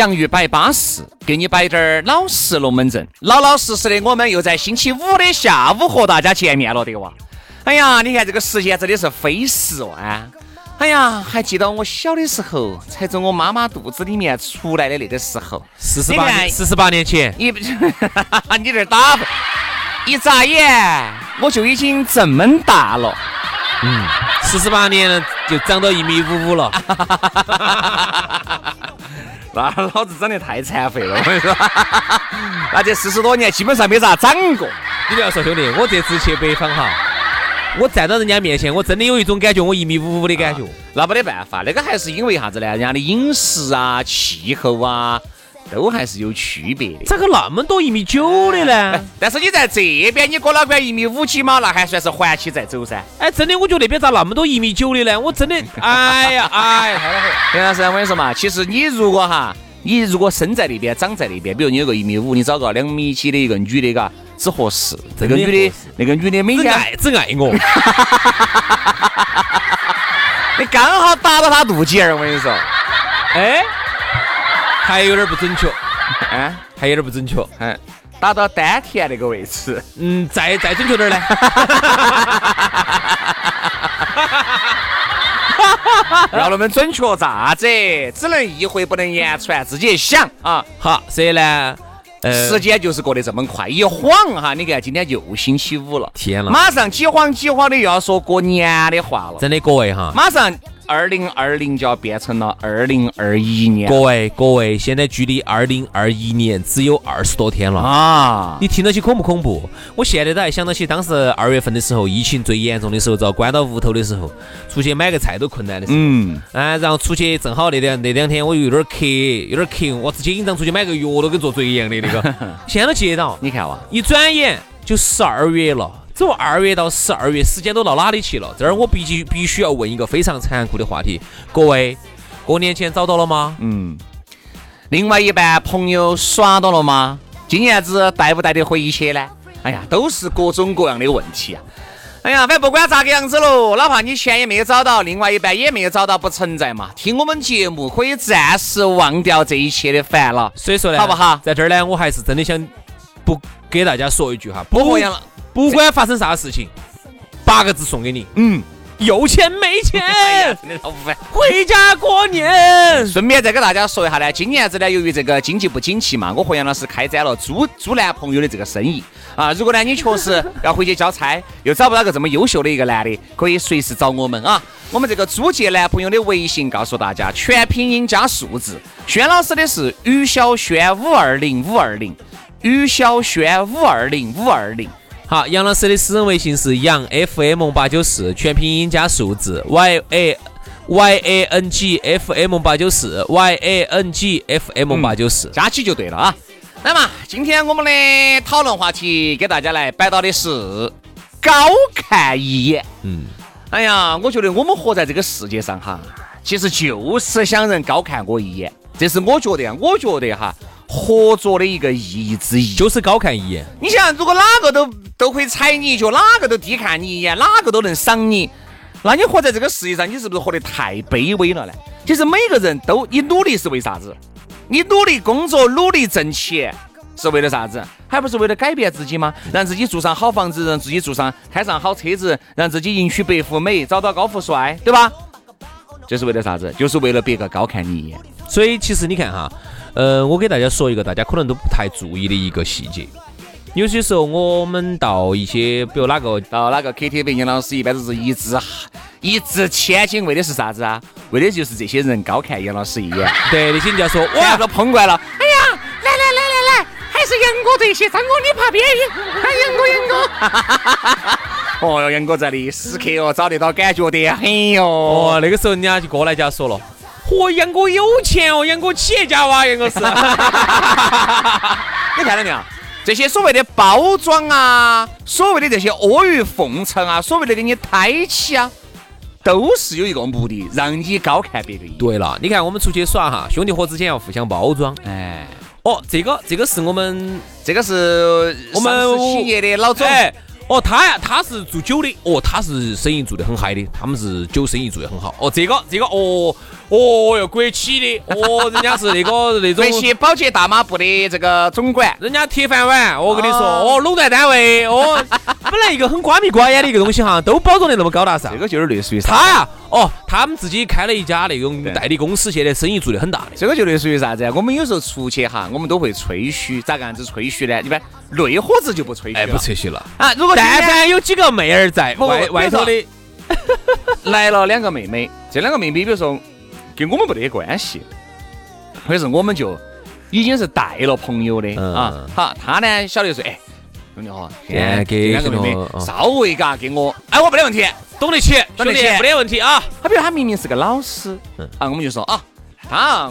洋芋摆巴适，给你摆点儿老实龙门阵，老老实实的。我们又在星期五的下午和大家见面了，对哇？哎呀，你看这个时间真的是飞逝哦啊！哎呀，还记得我小的时候，才从我妈妈肚子里面出来的那个时候，四十八四十八年前，你 你这打，一眨眼我就已经这么大了。嗯，四十八年，就长到一米五五了。那老子长得太残废了，我跟你说，那这四十多年基本上没咋长过。你不要说兄弟，我这次去北方哈，我站到人家面前，我真的有一种感觉，我一米五五的感觉。那没得办法，那个还是因为啥子呢？人家的饮食啊、气候啊。都还是有区别的，咋个那么多一米九的呢？但是你在这边，你哥老倌一米五几嘛，那还算是环起在走噻。哎，真的，我觉得那边咋那么多一米九的呢？我真的，哎呀，哎呀，杨老师，我跟你说嘛，其实你如果哈，你如果生在那边，长在那边，比如你有个一米五，你找个两米几的一个女的，嘎，只合适。这个女的，那个女的每天爱只爱我，你刚好打到她肚脐眼，我跟你说，哎。还有点不准确，啊，还有点不准确，嗯，打到丹田那个位置，嗯，再再准确点呢？要那么准确咋子？只能意会不能言传，自己想啊。好，所以呢，呃，时间就是过得这么快，一晃哈，你看今天又星期五了，天了，马上几晃几晃的又要说过年的话了，真的各位哈，马上。二零二零就要变成了二零二一年，各位各位，现在距离二零二一年只有二十多天了啊！你听到起恐不恐怖？我现在都还想到起当时二月份的时候，疫情最严重的时候，遭关到屋头的时候，出去买个菜都困难的时候。嗯。哎，然后出去正好那两那两天我又有点咳，有点咳，我直接紧张出去买个药都跟做贼一样的那个。现在都接到，你看哇，一转眼就十二月了。走二月到十二月，时间都到哪里去了？这儿我必须必须要问一个非常残酷的话题：各位，过年前找到了吗？嗯。另外一半朋友耍到了吗？今年子带不带得回去呢？哎呀，都是各种各样的问题啊！哎呀，反正不管咋个样子喽，哪怕你钱也没有找到，另外一半也没有找到，不存在嘛。听我们节目可以暂时忘掉这一切的烦恼。所以说呢，好不好？在这儿呢，我还是真的想不给大家说一句哈，不和样了。不管发生啥事情，八个字送给你。嗯，有钱没钱，回家过年。顺便再给大家说一下呢，今年子呢，由于这个经济不景气嘛，我和杨老师开展了租租男朋友的这个生意啊。如果呢你确实要回去交差，又找不到个这么优秀的一个男的，可以随时找我们啊。我们这个租借男朋友的微信告诉大家，全拼音加数字。轩老师的是于小轩五二零五二零，于小轩五二零五二零。好，杨老师的私人微信是杨 FM 八九四，全拼音加数字 Y A Y A N G F M 八九四 Y A N G F M 八九四，加起就对了啊。那么今天我们的讨论话题给大家来摆到的是高看一眼。嗯，哎呀，我觉得我们活在这个世界上哈，其实就是想人高看我一眼，这是我觉得啊，我觉得哈。合作的一个意义之一，就是高看一眼。你想，如果哪个都都可以踩你一脚，哪个都低看你一眼，哪个都能赏你，那你活在这个世界上，你是不是活得太卑微了呢？其实每个人都，你努力是为啥子？你努力工作，努力挣钱，是为了啥子？还不是为了改变自己吗？让自己住上好房子，让自己住上开上好车子，让自己迎娶白富美，找到高富帅，对吧？这是为了啥子？就是为了别个高看你一眼。所以其实你看哈，呃，我给大家说一个大家可能都不太注意的一个细节。有些时候我们到一些，比如哪个到哪个 KTV，杨老师一般都是一掷一掷千金，为的是啥子啊？为的就是这些人高看杨老师一眼。对，那些人家说，哇，都碰惯了。哎呀，来来来来来，还是杨哥这些，张哥你怕别人？哎，杨哥杨哥。哦哟，杨哥在的时刻哦，找得到感觉得很哟。哦，那个时候人家就过来就要说了，嚯，杨哥有钱哦，杨哥企业家哇，杨哥是。你看到没有？这些所谓的包装啊，所谓的这些阿谀奉承啊，所谓的给你抬起啊，都是有一个目的，让你高看别个。对了，你看我们出去耍哈，兄弟伙之间要互相包装。哎，哦，这个这个是我们，这个是我们企业的老总。哦，他呀，他是做酒的，哦，他是生意做得很嗨的，他们是酒生意做得很好。哦，这个这个，哦。哦哟，国企的，哦，人家是那个 那种国企保洁大妈部的这个总管，人家铁饭碗，我跟你说，哦，垄断单位，哦，本来一个很瓜米瓜眼的一个东西哈，都包装得那么高大上，这个就是类似于他呀，哦，他们自己开了一家那种代理公司，现在生意做得很大的，这个就类似于啥子？我们有时候出去哈，我们都会吹嘘，咋个样子吹嘘呢？一般内伙子就不吹嘘了，不吹嘘了啊。如果但凡有几个妹儿在外外头的，来了两个妹妹，这两个妹妹，比如说。跟我们没得关系，或者是我们就已经是带了朋友的啊。好，他呢晓得说，哎，兄弟伙，给两个妹妹稍微嘎给我，哎，我没得问题，懂得起，懂得起没得问题啊。他比如他明明是个老师，啊，我们就说啊，他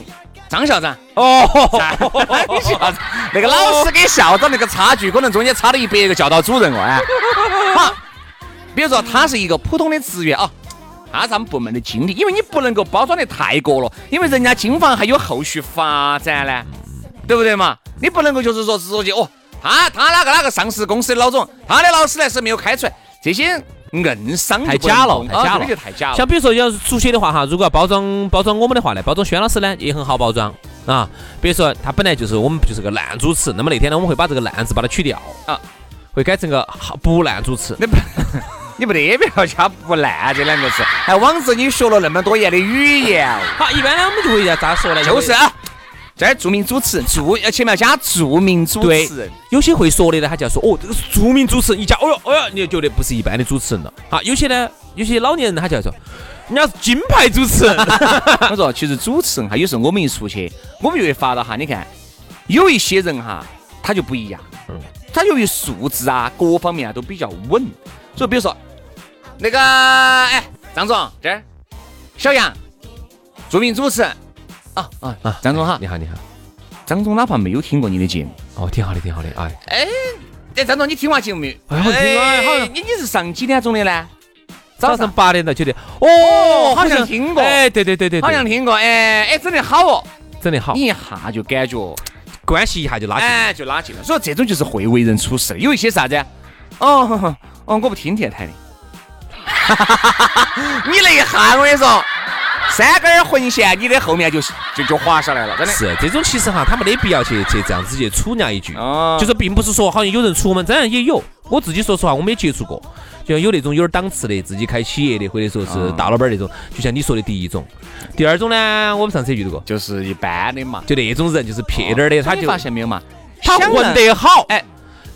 张校长哦，那个老师跟校长那个差距，可能中间差了一百个教导主任哦，哎。好，比如说他是一个普通的职员啊。他是他们部门的经理，因为你不能够包装的太过了，因为人家金房还有后续发展呢，对不对嘛？你不能够就是说直接哦，他他哪个哪个上市公司的老总，他的劳斯莱斯没有开出来，这些硬伤太假了，太假了，太假了。像比如说要是出去的话哈，如果要包装包装我们的话呢，包装轩老师呢也很好包装啊。比如说他本来就是我们就是个烂主持，那么那天呢我们会把这个烂字把它去掉啊，会改成个好不烂主持。你不得不要加不烂这两个字，还枉自你学了那么多年的语言。好，一般呢我们就会要咋说呢？就是这儿著名主持人，著要前面要加著名主持人。有些会说的呢，他就要说哦，这个是著名主持人，一加，哦哟，哦哟，你就觉得不是一般的主持人了。好，有些呢，有些老年人他就要说，人家是金牌主持人。我说，其实主持人哈，有时候我们一出去，我们就会发到哈，你看，有一些人哈，他就不一样，嗯，他由于素质啊，各方面啊都比较稳，所以比如说。那个，哎，张总这儿，小杨，著名主持人，啊啊啊，张总好，你好你好，张总哪怕没有听过你的节目，哦，挺好的挺好的，哎。哎，哎，张总你听完节目。没有？哎，我听了，好，你你是上几点钟的呢？早上八点到九点，哦，好像听过，哎，对对对对，好像听过，哎哎，真的好哦，真的好，你一下就感觉。关系一下就拉近，哎，就拉近了，所以这种就是会为人处事的，有一些啥子？哦哦，我不听电台的。你那一下，我跟你说，三根魂线，你的后面就就就滑下来了，真的是这种。其实哈，他没得必要去去这样子去杵人家一句，就是并不是说好像有人出门，当然也有。我自己说实话，我没接触过，就像有那种有点档次的，自己开企业的，或者说是大老板那种。就像你说的第一种，第二种呢，我们上次遇到过，就是一般的嘛，就那种人，就是撇点的，他就发现没有嘛，他混得好，哎，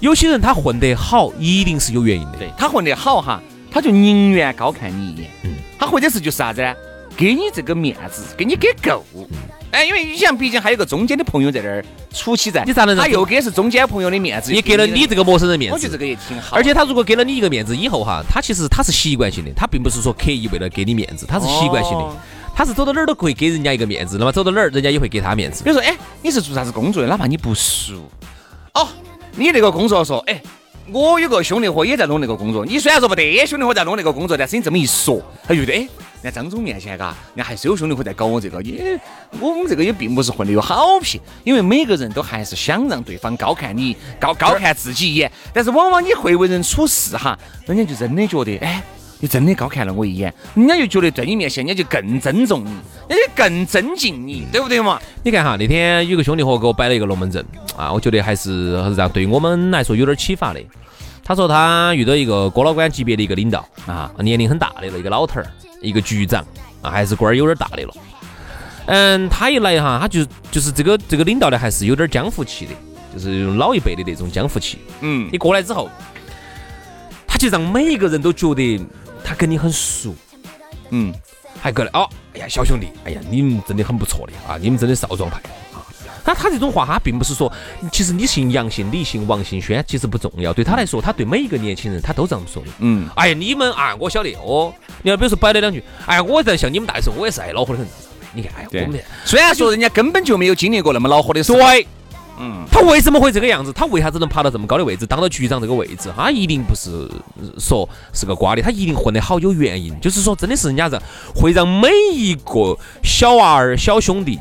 有些人他混得好，一定是有原因的，对他混得好哈。他就宁愿高看你一眼，嗯，他或者是就是啥子呢？给你这个面子，给你给够，哎，因为你想，毕竟还有个中间的朋友在那儿出气在，你咋能？他又给是中间朋友的面子，也给了你这个陌生人面子，我觉得这个也挺好。而且他如果给了你一个面子以后哈，他其实他是习惯性的，他并不是说刻意为了给你面子，他是习惯性的，他是走到哪儿都可以给人家一个面子，那么走到哪儿人家也会给他面子。比如说，哎，你是做啥子工作的？哪怕你不熟，哦，你那个工作说，哎。我有个兄弟伙也在弄那个工作，你虽然说不得兄弟伙在弄那个工作，但是你这么一说，他觉得哎，在张总面前，嘎，人家还是有兄弟伙在搞我这个，也我们这个也并不是混的有好皮，因为每个人都还是想让对方高看你，高高看自己一眼，但是往往你会为人处事哈，人家就真的觉得哎，你真的高看了我一眼，人家就觉得在你面前，人家就更尊重你，人家更尊敬你，对不对嘛？你看哈，那天有个兄弟伙给我摆了一个龙门阵。啊，我觉得还是让对我们来说有点启发的。他说他遇到一个哥老倌级别的一个领导啊，年龄很大的了，一个老头儿，一个局长啊，还是官儿有点大的了。嗯，他一来哈，他就就是这个这个领导呢，还是有点江湖气的，就是老一辈的那种江湖气。嗯，你过来之后，他就让每一个人都觉得他跟你很熟。嗯，还过来哦，哎呀，小兄弟，哎呀，你们真的很不错的啊，你们真的少壮派啊。他他这种话，他并不是说，其实你姓杨姓李姓王姓轩，其实不重要。对他来说，他对每一个年轻人，他都这么说的。嗯，哎呀，你们啊，我晓得哦。你要比如说摆了两句，哎呀，我在像你们大的时候，我也是爱恼火的很。你看，哎呀，我们虽然说人家根本就没有经历过那么恼火的事，对，嗯，他为什么会这个样子？他为啥子能爬到这么高的位置，当到局长这个位置？他一定不是说是个瓜的，他一定混得好有原因。就是说，真的是人家让会让每一个小娃儿、小兄弟、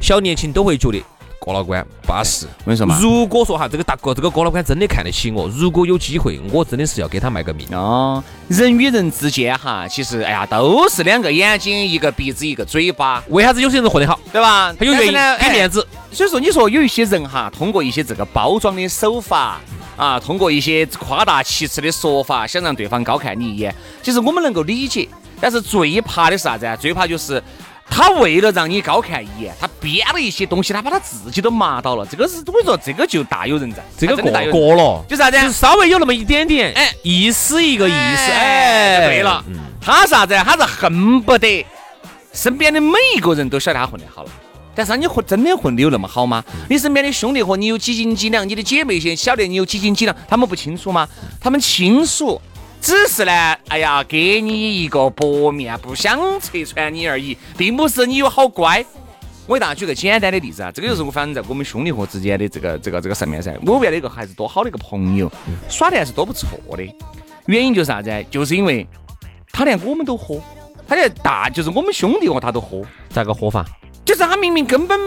小年轻都会觉得。郭老官巴适，我跟你说嘛，如果说哈，这个大哥，这个郭老关真的看得起我，如果有机会，我真的是要给他卖个命哦。人与人之间哈，其实哎呀，都是两个眼睛，一个鼻子，一个嘴巴。为啥子有些人混得好，对吧？他有原因，给面子。所以说，你说有一些人哈，通过一些这个包装的手法啊，通过一些夸大其词的说法，想让对方高看你一眼，其实我们能够理解。但是最怕的是啥子啊？最怕就是。他为了让你高看一眼，他编了一些东西，他把他自己都麻到了。这个是我跟你说，这个就大有人在，这个过过了，就啥子？就稍微有那么一点点，哎，意思一个意思，哎，对了，他啥子？他是恨不得身边的每一个人都晓得他混得好了。但是你混真的混的有那么好吗？你身边的兄弟伙你有几斤几两？你的姐妹些晓得你有几斤几两？他们不清楚吗？他们清楚。只是呢，哎呀，给你一个薄面，不想拆穿你而已，并不是你有好乖。我给大家举个简单的例子啊，这个就是我反正在我们兄弟伙之间的这个这个这个上面噻。我原来一个还是多好的一个朋友，耍的还是多不错的。原因就是啥子？就是因为他连我们都喝，他连大就是我们兄弟伙他都喝，咋个喝法？就是他明明根本。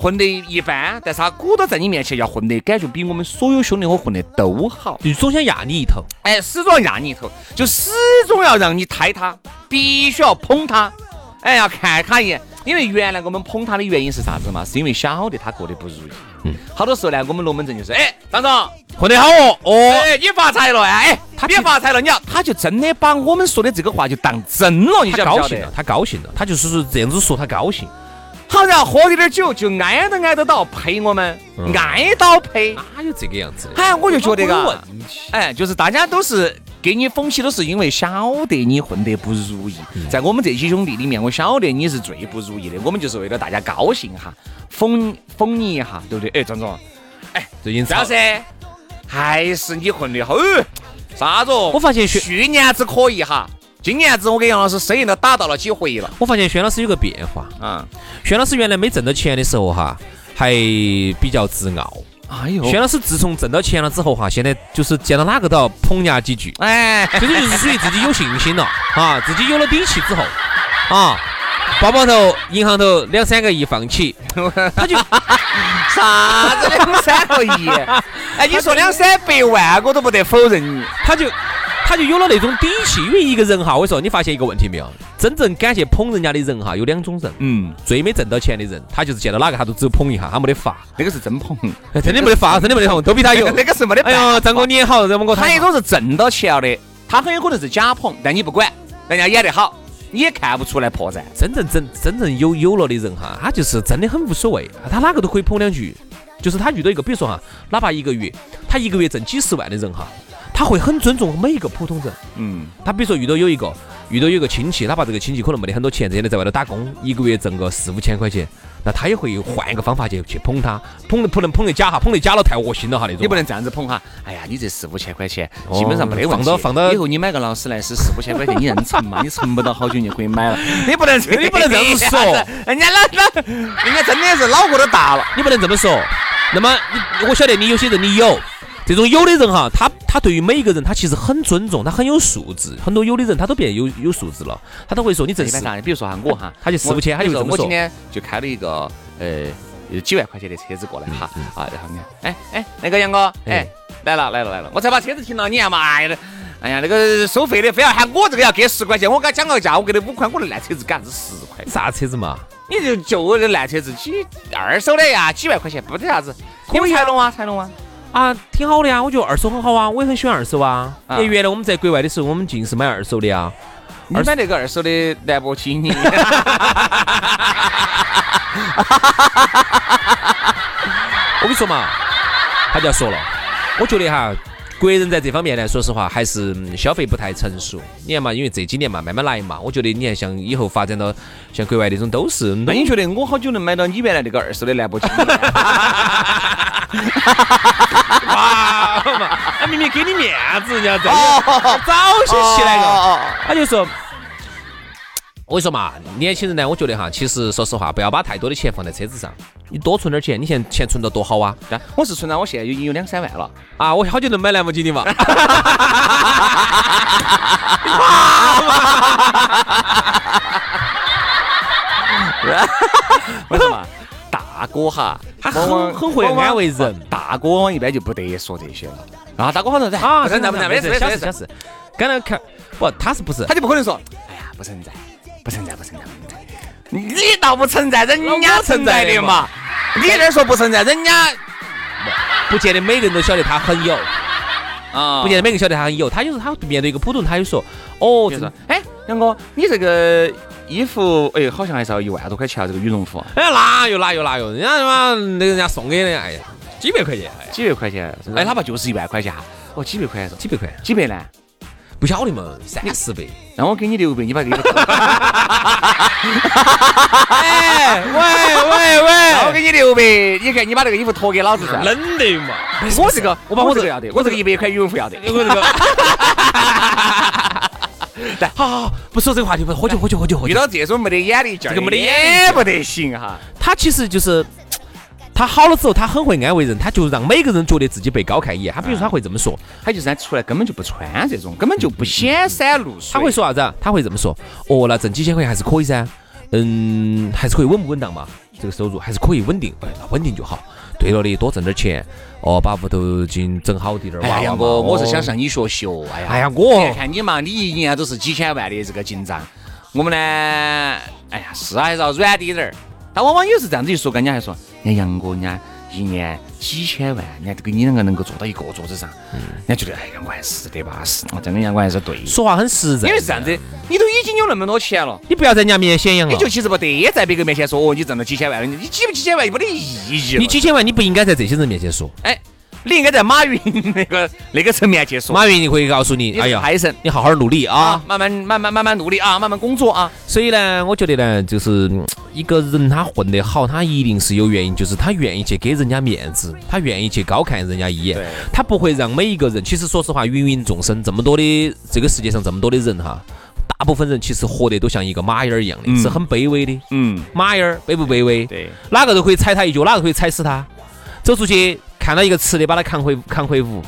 混得一般，但是他鼓捣在你面前要混得感觉比我们所有兄弟伙混得都好，就总想压你一头，哎，始终要压你一头，就始终要让你抬他，必须要捧他，哎，要看他一眼。因为原来我们捧他的原因是啥子嘛？是因为晓得他过得不如意。嗯，好多时候呢，我们龙门阵就是，哎，张总混得好哦，哦，哎，你发财了哎，他别发财了，你要，他就真的把我们说的这个话就当真了，你晓不晓得？他高兴了，他就是说这样子说他高兴。好，然后喝点点酒，就挨都挨得到陪我们，挨到陪，哪有这个样子？哎，我就觉得嘎，哎，就是大家都是给你讽起，都是因为晓得你混得不如意。在我们这些兄弟里面，我晓得你是最不如意的，我们就是为了大家高兴哈，讽讽你一下，对不对？哎，张总，哎，最近张是还是你混得好？啥子？我发现去年子可以哈。今年子我跟杨老师生意都打到了几回了。我发现轩老师有个变化啊，轩老师原来没挣到钱的时候哈，还比较自傲。哎呦，轩老师自从挣到钱了之后哈，现在就是见到哪个都要捧人家几句。哎，这个就是属于自己有信心了啊，自己有了底气之后啊，包包头、银行头两三个亿放起，他就啥子两三个亿？哎，你说两三百万我都不得否认你，他就。他就有了那种底气，因为一个人哈，我说你发现一个问题没有？真正敢去捧人家的人哈，有两种人。嗯，最没挣到钱的人，他就是见到哪个他都只有捧一下，他没得发。那个是真捧，真的没得发，真的没得捧，都比他有。那个是没得。哎呦，张哥你也好，让我给我他一种是挣到钱了的，他很有可能是假捧，但你不管，人家演得好，你也看不出来破绽。真正真真正有有了的人哈，他就是真的很无所谓，他哪个都可以捧两句。就是他遇到一个，比如说哈，哪怕一个月，他一个月挣几十万的人哈。他会很尊重每一个普通人，嗯，他比如说遇到有一个，遇到有一个亲戚，哪怕这个亲戚可能没得很多钱，这在在外头打工，一个月挣个四五千块钱，那他也会换一个方法去去捧他，捧的不能捧的假哈，捧的假了太恶心了哈那种。你不能这样子捧哈，哎呀，你这四五千块钱基本上没得问题。放到放到以后你买个劳斯莱斯四五千块钱，你能存嘛？你存不到好久你就可以买了。你不能你不能这么说，人家老老人家真的是脑壳都大了，你不能这么说。那么你我晓得你有些人你有。这种有的人哈，他他对于每一个人，他其实很尊重，他很有素质。很多有的人他都变有有素质了，他都会说你这是。比如说哈，我哈，他就四五千，他就这么说。我今天就开了一个呃几万块钱的车子过来哈啊，然后你看，哎哎，那个杨哥，哎来了来了来了，我才把车子停了，你看嘛，哎呀，哎呀，那个收费的非要喊我这个要给十块钱，我给他讲个价，我给他五块，我的烂车子给啥子十块？啥车子嘛？你就就我这烂车子几二手的呀，几万块钱不得啥子。可以才龙啊，才龙啊。啊，挺好的呀，我觉得二手很好啊，我也很喜欢二手啊。哎，原来我们在国外的时候，我们尽是买二手的啊。你买那个二手的兰博基尼？我跟你说嘛，他就要说了，我觉得哈。国人在这方面呢，说实话还是消费不太成熟。你看嘛，因为这几年嘛，慢慢来嘛。我觉得你看，像以后发展到像国外那种，都是。那你觉得我好久能买到你原来 那个二手的兰博基尼？哇嘛，他明明给你面子，人家在早些起来了，他就说。我跟你说嘛，年轻人呢，我觉得哈，其实说实话，不要把太多的钱放在车子上，你多存点钱，你现在钱存到多好啊！我是存到我现在已经有两三万了啊！我好久能买兰博基尼嘛？为什么？大哥哈，他很很会安慰人，大哥一般就不得说这些了。啊，大哥好像在啊，在不存在，没事没事没事。刚才看，不，他是不是？他就不可能说，哎呀，不存在。不存在，不存在，不存在。你倒不存在，人家存在的嘛。你这说不存在，人家不见得每个人都晓得他很有啊，不见得每个晓得他很有。他就是他面对一个普通人，他就说，哦，就是，哎，杨哥，你这个衣服，哎，好像还是要一万多块钱啊，这个羽绒服。哎，哪有哪有哪有，人家他妈那个人家送给的，哎呀，几百块钱，几百块钱，哎，哪怕就是一万块钱，哦，几百块，几百块，几百呢？不晓得嘛，三四百，那我给你六百，你把这个。哎，喂喂喂，我给你六百，你看你把这个衣服脱给老子算。冷的嘛，我这个，我把我这个要得，我这个一百块羽绒服要得。我这个。来，好好好，不说这个话题，不喝酒喝酒喝酒喝酒。遇到这种没得眼力劲儿，这个没得眼不得行哈。他其实就是。他好了之后，他很会安慰人，他就让每个人觉得自己被高看一眼。他比如说他会这么说，他就是他出来根本就不穿这种，根本就不显山露水。他会说啥子？他会这么说：哦，那挣几千块钱还是可以噻，嗯，还是可以稳不稳当嘛？这个收入还是可以稳定，哎，那稳定就好。对了的，多挣点钱，哦，把屋头经整好点儿。哎呀，我我是想向你学习。哎呀，哎呀，我看你嘛，你一年都是几千万的这个进账，我们呢，哎呀，是还是要软滴点儿。他往往也是这样子一说，人家还说，哎，杨哥，人家。一年几千万，人家都跟你两个能够坐到一个桌子上，人家觉得哎呀，我还是得巴适，真的，杨哥还是对。说话很实在，因为是这样子，你都已经有那么多钱了，你不要在人家面前显扬了。你就其实不得在别个面前说哦，你挣了几千万了，你几不几千万又没得意义。你几千万，你不应该在这些人面前说。哎。你应该在马云那个 那个层面去说，马云你会告诉你，哎呀，海神，你好好努力啊，慢慢慢慢慢慢努力啊，慢慢工作啊。所以呢，我觉得呢，就是一个人他混得好，他一定是有原因，就是他愿意去给人家面子，他愿意去高看人家一眼，他不会让每一个人。其实说实话，芸芸众生这么多的这个世界上这么多的人哈，大部分人其实活得都像一个马眼儿一样的，是很卑微的。嗯，马眼儿卑不卑微？对，哪个都可以踩他一脚，哪个可以踩死他。走出去。看到一个吃的，把它扛回扛回屋，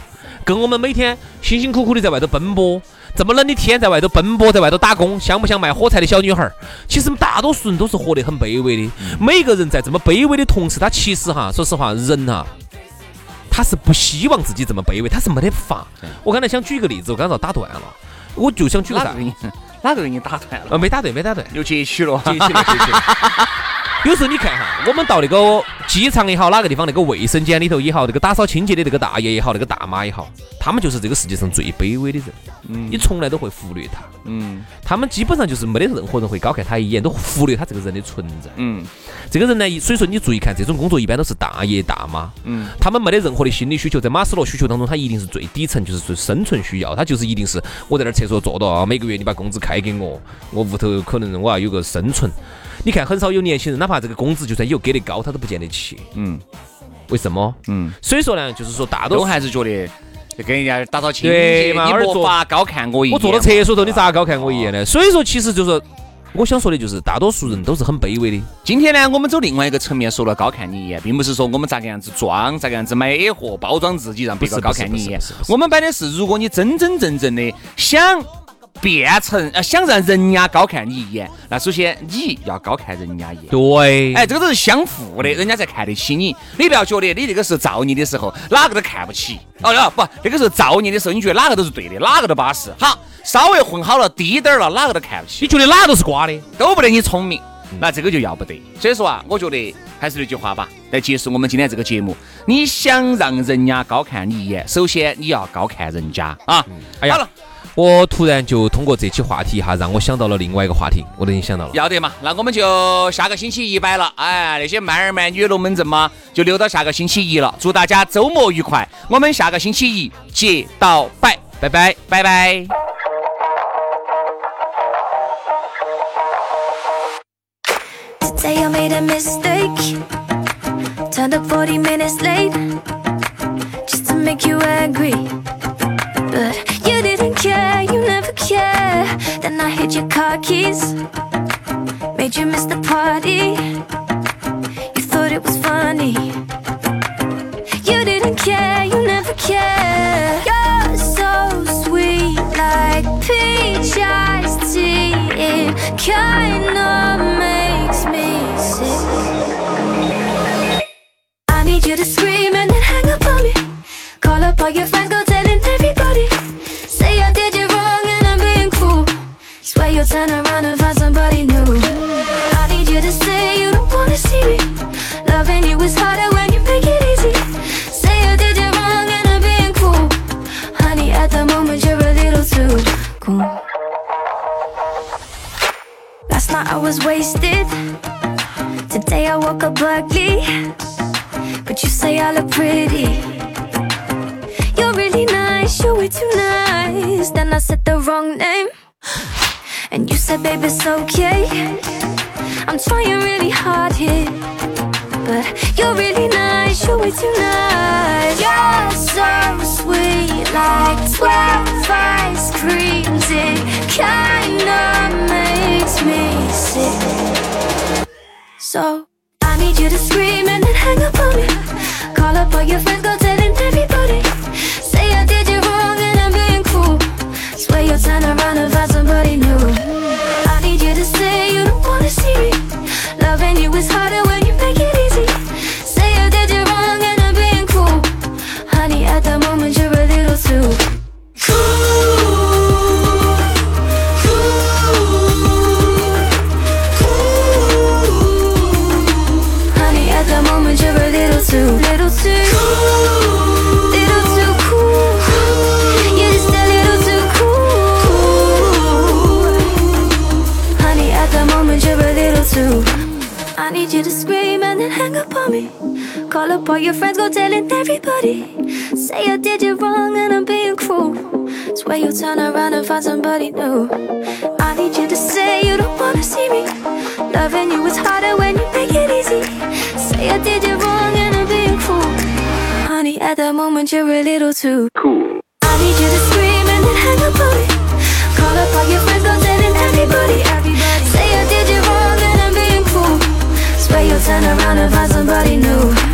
跟我们每天辛辛苦苦的在外头奔波，这么冷的天在外头奔波，在外头打工，像不像卖火柴的小女孩？其实大多数人都是活得很卑微的。每个人在这么卑微的同时，他其实哈，说实话，人哈，他是不希望自己这么卑微，他是没得法。我刚才想举一个例子，我刚才打断了，我就想举个啥？哪个给你打断了？呃，没打断，没打断，又截取了，截取了，截取了。有时候你看哈，我们到那个机场也好，哪个地方那个卫生间里头也好，那个打扫清洁的那个大爷也好，那个大妈也好，他们就是这个世界上最卑微的人。嗯，你从来都会忽略他。嗯，他们基本上就是没得任何人会高看他一眼，都忽略他这个人的存在。嗯，这个人呢，所以说你注意看，这种工作一般都是大爷大妈。嗯，他们没得任何的心理需求，在马斯洛需求当中，他一定是最底层，就是最生存需要，他就是一定是我在那厕所坐到啊，每个月你把工资开给我，我屋头可能我要有个生存。你看，很少有年轻人，哪怕这个工资就算有给的高，他都不见得去。嗯，为什么？嗯，所以说呢，就是说，大多数还是觉得就跟人家打扫清洁嘛，你莫法高看我一眼。我坐到厕所头，你咋高看我一眼呢？所以说，其实就是我想说的，就是大多数人都是很卑微的。今天呢，我们走另外一个层面，说了高看你一眼，并不是说我们咋个样子装，咋个样子美货包装自己，让别个高看你一眼。我们摆的是，如果你真真正正的想。变成呃想让人家高看你一眼，那首先你要高看人家一眼。对，哎，这个都是相互的，人家才看得起你。你不要觉得你那个时候造孽的时候，哪个都看不起。哦哟，不，那个时候造孽的时候，你觉得哪个都是对的，哪个都巴适。好，稍微混好了，低点儿了，哪个都看不起。你觉得哪个都是瓜的，都不得你聪明，那这个就要不得。所以说啊，我觉得还是那句话吧，来结束我们今天这个节目。你想让人家高看你一眼，首先你要高看人家啊！哎呀，我突然就通过这期话题哈，让我想到了另外一个话题，我都已经想到了。要得嘛，那我们就下个星期一摆了。哎，那些慢儿慢女龙门阵嘛，就留到下个星期一了。祝大家周末愉快，我们下个星期一接到摆，拜拜，拜拜。I made a mistake. Turned up 40 minutes late just to make you angry. But you care, you never care. Then I hid your car keys, made you miss the party. You thought it was funny. You didn't care, you never care. You're so sweet, like peach iced tea. It kinda makes me sick. I need you to scream and then hang up on me. Call up all your friends, go was wasted. Today I woke up ugly. But you say I look pretty. You're really nice, you're way too nice. Then I said the wrong name. And you said, babe, it's okay. I'm trying really hard here. But you're really nice, you're way too nice. You're so sweet, like 12 ice creams. It kinda makes me sick. So I need you to scream and then hang up on me. Call up all your friends, go telling everybody. Say I did Where you turn around and find somebody new I need you to say you don't wanna see me. Loving you is harder when you make it easy. Say I did you wrong and I'm being cruel. Cool. Honey, at the moment you're a little too Cool. I need you to scream and then hang up on it Call up all your friends, go then everybody, everybody. Say I did you wrong and I'm being cruel. Cool. Swear you'll turn around and find somebody new.